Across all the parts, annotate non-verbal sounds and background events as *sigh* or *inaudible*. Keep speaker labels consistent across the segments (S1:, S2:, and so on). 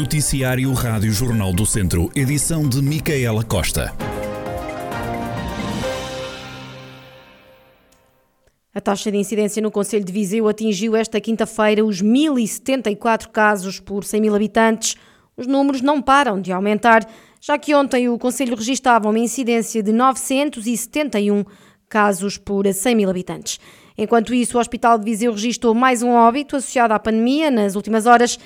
S1: Noticiário Rádio Jornal do Centro, edição de Micaela Costa.
S2: A taxa de incidência no Conselho de Viseu atingiu esta quinta-feira os 1.074 casos por 100 mil habitantes. Os números não param de aumentar, já que ontem o Conselho registava uma incidência de 971 casos por 100 mil habitantes. Enquanto isso, o Hospital de Viseu registrou mais um óbito associado à pandemia nas últimas horas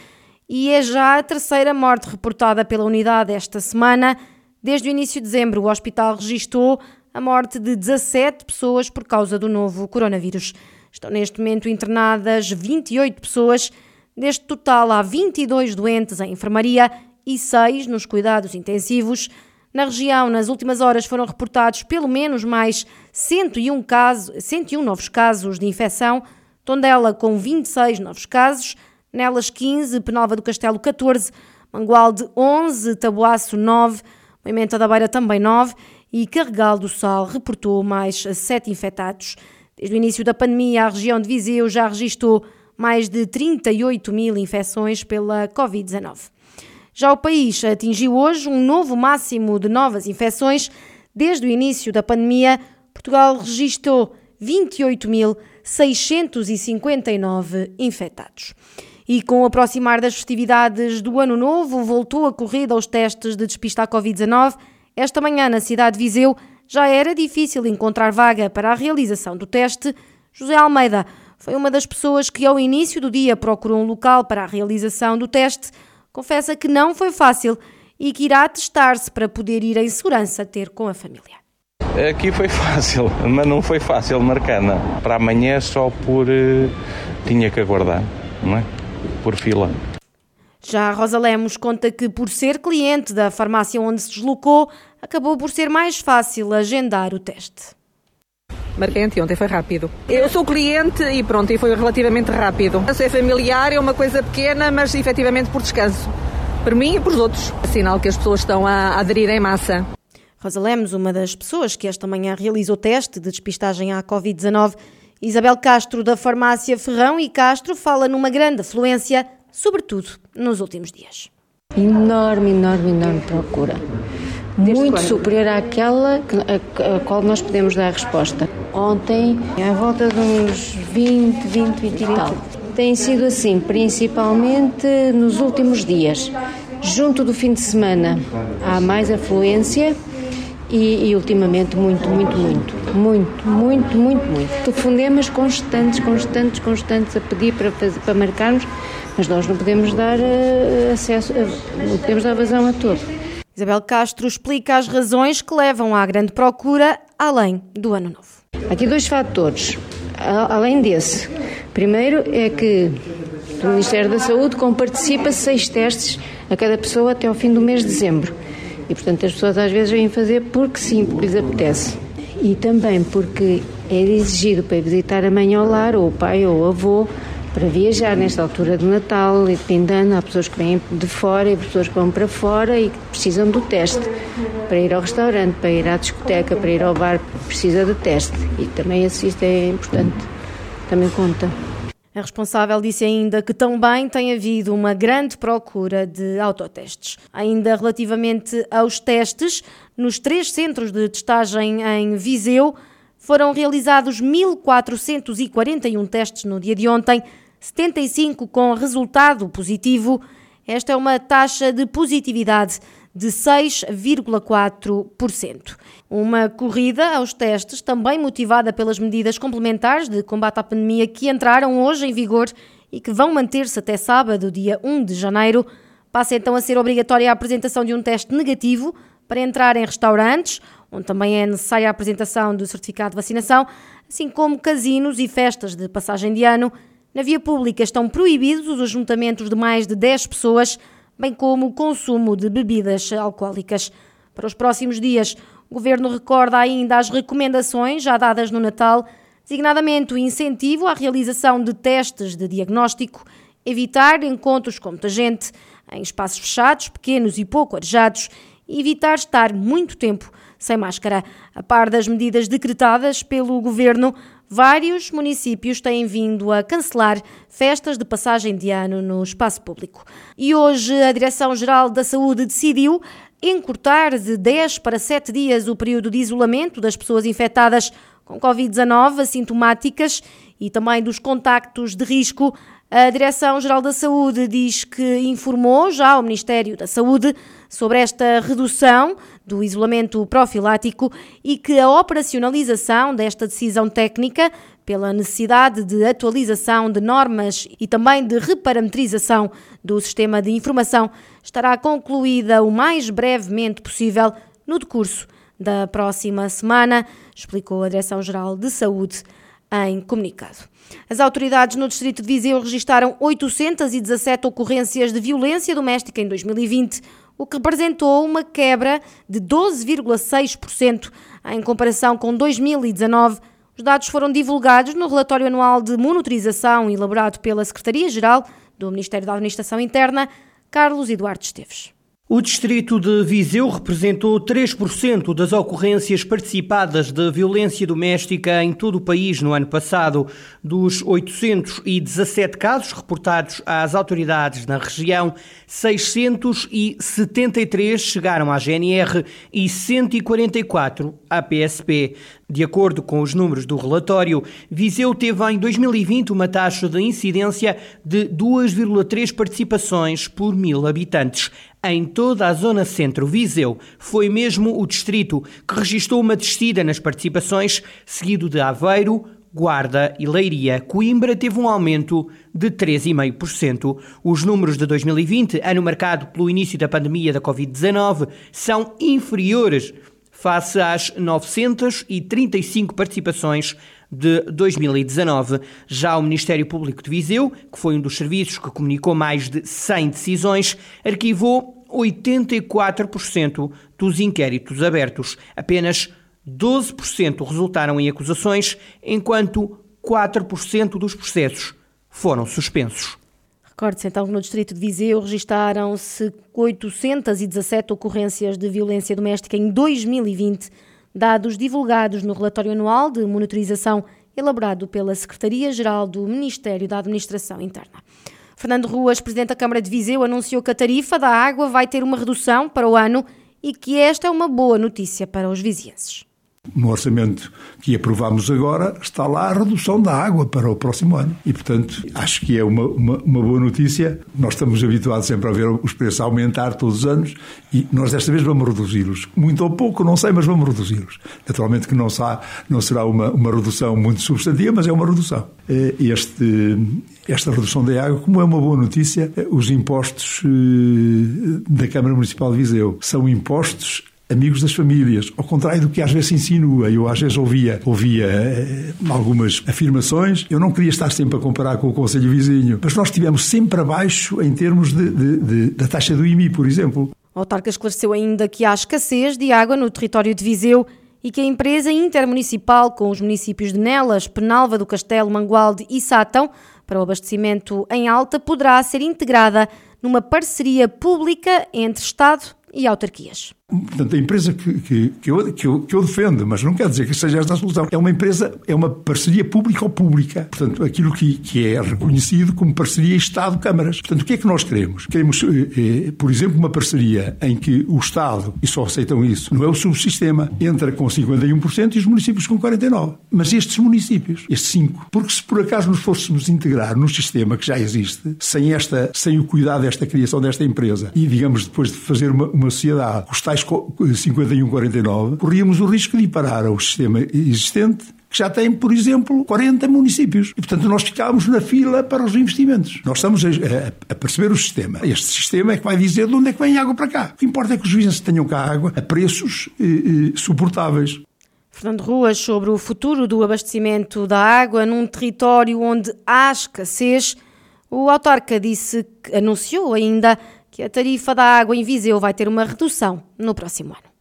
S2: e é já a terceira morte reportada pela unidade esta semana. Desde o início de dezembro, o hospital registrou a morte de 17 pessoas por causa do novo coronavírus. Estão neste momento internadas 28 pessoas. Deste total, há 22 doentes em enfermaria e 6 nos cuidados intensivos. Na região, nas últimas horas, foram reportados pelo menos mais 101, casos, 101 novos casos de infecção, Tondela com 26 novos casos, Nelas 15, Penalva do Castelo 14, Mangualde 11, Tabuaço 9, Moimenta da Beira também 9 e Carregal do Sal reportou mais 7 infectados. Desde o início da pandemia, a região de Viseu já registrou mais de 38 mil infecções pela Covid-19. Já o país atingiu hoje um novo máximo de novas infecções. Desde o início da pandemia, Portugal registrou 28.659 infectados. E com o aproximar das festividades do Ano Novo, voltou a corrida aos testes de despista à Covid-19. Esta manhã, na cidade de Viseu, já era difícil encontrar vaga para a realização do teste. José Almeida foi uma das pessoas que, ao início do dia, procurou um local para a realização do teste. Confessa que não foi fácil e que irá testar-se para poder ir em segurança ter com a família.
S3: Aqui foi *laughs* fácil, mas não foi fácil marcar, não. Para amanhã só por. Uh, tinha que aguardar, não é? Por fila.
S2: Já a Rosa Lemos conta que, por ser cliente da farmácia onde se deslocou, acabou por ser mais fácil agendar o teste.
S4: Marquei ontem foi rápido. Eu sou cliente e pronto, e foi relativamente rápido. É familiar, é uma coisa pequena, mas efetivamente por descanso. Para mim e para os outros. É sinal que as pessoas estão a aderir em massa.
S2: Rosa Lemos, uma das pessoas que esta manhã realizou o teste de despistagem à Covid-19, Isabel Castro, da farmácia Ferrão e Castro, fala numa grande afluência, sobretudo nos últimos dias.
S5: Enorme, enorme, enorme procura. Muito superior àquela a, a qual nós podemos dar resposta. Ontem, à volta de uns 20, 20, 20 e tal. Tem sido assim, principalmente nos últimos dias. Junto do fim de semana, há mais afluência e, e, ultimamente muito, muito, muito, muito, muito, muito, muito. Telefonemas constantes, constantes, constantes a pedir para, fazer, para marcarmos, mas nós não podemos dar uh, acesso, uh, não podemos dar vazão a tudo.
S2: Isabel Castro explica as razões que levam à grande procura além do ano novo.
S5: Aqui dois fatores, além desse. Primeiro é que o Ministério da Saúde comparticipa seis testes a cada pessoa até ao fim do mês de dezembro. E, portanto, as pessoas às vezes vêm fazer porque sim, porque lhes apetece. E também porque é exigido para visitar a mãe ao lar, ou o pai, ou o avô, para viajar nesta altura do Natal e de Há pessoas que vêm de fora e pessoas que vão para fora e que precisam do teste. Para ir ao restaurante, para ir à discoteca, para ir ao bar, precisa do teste. E também isso é importante, também conta.
S2: A responsável disse ainda que também tem havido uma grande procura de autotestes. Ainda relativamente aos testes, nos três centros de testagem em Viseu, foram realizados 1.441 testes no dia de ontem, 75 com resultado positivo. Esta é uma taxa de positividade de 6,4%. Uma corrida aos testes, também motivada pelas medidas complementares de combate à pandemia que entraram hoje em vigor e que vão manter-se até sábado, dia 1 de janeiro, passa então a ser obrigatória a apresentação de um teste negativo para entrar em restaurantes, onde também é necessária a apresentação do certificado de vacinação, assim como casinos e festas de passagem de ano. Na via pública estão proibidos os ajuntamentos de mais de 10 pessoas bem como o consumo de bebidas alcoólicas. Para os próximos dias, o Governo recorda ainda as recomendações já dadas no Natal, designadamente o incentivo à realização de testes de diagnóstico, evitar encontros com muita gente, em espaços fechados, pequenos e pouco arejados, e evitar estar muito tempo sem máscara. A par das medidas decretadas pelo Governo, vários municípios têm vindo a cancelar festas de passagem de ano no espaço público. E hoje a Direção-Geral da Saúde decidiu encurtar de 10 para 7 dias o período de isolamento das pessoas infectadas com Covid-19 assintomáticas e também dos contactos de risco. A Direção-Geral da Saúde diz que informou já ao Ministério da Saúde sobre esta redução do isolamento profilático e que a operacionalização desta decisão técnica pela necessidade de atualização de normas e também de reparametrização do sistema de informação estará concluída o mais brevemente possível no decurso da próxima semana, explicou a Direção-Geral de Saúde em comunicado. As autoridades no Distrito de Viseu registaram 817 ocorrências de violência doméstica em 2020, o que representou uma quebra de 12,6% em comparação com 2019. Os dados foram divulgados no relatório anual de monitorização elaborado pela Secretaria-Geral do Ministério da Administração Interna, Carlos Eduardo Esteves.
S6: O distrito de Viseu representou 3% das ocorrências participadas de violência doméstica em todo o país no ano passado. Dos 817 casos reportados às autoridades na região, 673 chegaram à GNR e 144 à PSP. De acordo com os números do relatório, Viseu teve em 2020 uma taxa de incidência de 2,3 participações por mil habitantes. Em toda a zona centro-Viseu, foi mesmo o distrito que registrou uma descida nas participações, seguido de Aveiro, Guarda e Leiria. Coimbra teve um aumento de 3,5%. Os números de 2020, ano marcado pelo início da pandemia da Covid-19, são inferiores face às 935 participações de 2019. Já o Ministério Público de Viseu, que foi um dos serviços que comunicou mais de 100 decisões, arquivou 84% dos inquéritos abertos. Apenas 12% resultaram em acusações, enquanto 4% dos processos foram suspensos.
S2: Recorde-se então que no distrito de Viseu registaram-se 817 ocorrências de violência doméstica em 2020, dados divulgados no relatório anual de monitorização elaborado pela Secretaria-Geral do Ministério da Administração Interna. Fernando Ruas, presidente da Câmara de Viseu, anunciou que a tarifa da água vai ter uma redução para o ano e que esta é uma boa notícia para os vizienses.
S7: No orçamento que aprovámos agora está lá a redução da água para o próximo ano. E, portanto, acho que é uma, uma, uma, boa notícia. Nós estamos habituados sempre a ver os preços aumentar todos os anos e nós desta vez vamos reduzi-los. Muito ou pouco, não sei, mas vamos reduzi-los. Naturalmente que não, será, não será uma, uma redução muito substantiva, mas é uma redução. Eh, este, esta redução da água, como é uma boa notícia, eh, os impostos eh, da Câmara Municipal de Viseu são impostos amigos das famílias, ao contrário do que às vezes se insinua. Eu às vezes ouvia, ouvia eh, algumas afirmações, eu não queria estar sempre a comparar com o Conselho Vizinho, mas nós estivemos sempre abaixo em termos de, de, de, da taxa do IMI, por exemplo.
S2: O autarca esclareceu ainda que há escassez de água no território de Viseu e que a empresa intermunicipal com os municípios de Nelas, Penalva do Castelo, Mangualde e Sátão para o abastecimento em alta poderá ser integrada numa parceria pública entre Estado e autarquias.
S7: Portanto, a empresa que, que, que, eu, que, eu, que eu defendo, mas não quer dizer que seja esta a solução, é uma empresa, é uma parceria pública-pública. Portanto, aquilo que, que é reconhecido como parceria Estado-Câmaras. Portanto, o que é que nós queremos? Queremos, eh, eh, por exemplo, uma parceria em que o Estado, e só aceitam isso, não é o subsistema, entra com 51% e os municípios com 49%. Mas estes municípios, estes 5%, porque se por acaso nos fôssemos integrar no sistema que já existe, sem, esta, sem o cuidado desta criação desta empresa, e digamos depois de fazer uma, uma sociedade, os tais 51-49, corríamos o risco de parar ao sistema existente que já tem, por exemplo, 40 municípios. E, portanto, nós ficámos na fila para os investimentos. Nós estamos a, a, a, perceber o sistema. Este sistema é que vai dizer de onde é que vem a água para cá. O que importa é que os vizinhos tenham cá água a preços eh, eh, suportáveis.
S2: Fernando Ruas, sobre o futuro do abastecimento da água num território onde há escassez, o autarca disse anunciou ainda que a tarifa da água em Viseu vai ter uma redução no próximo ano.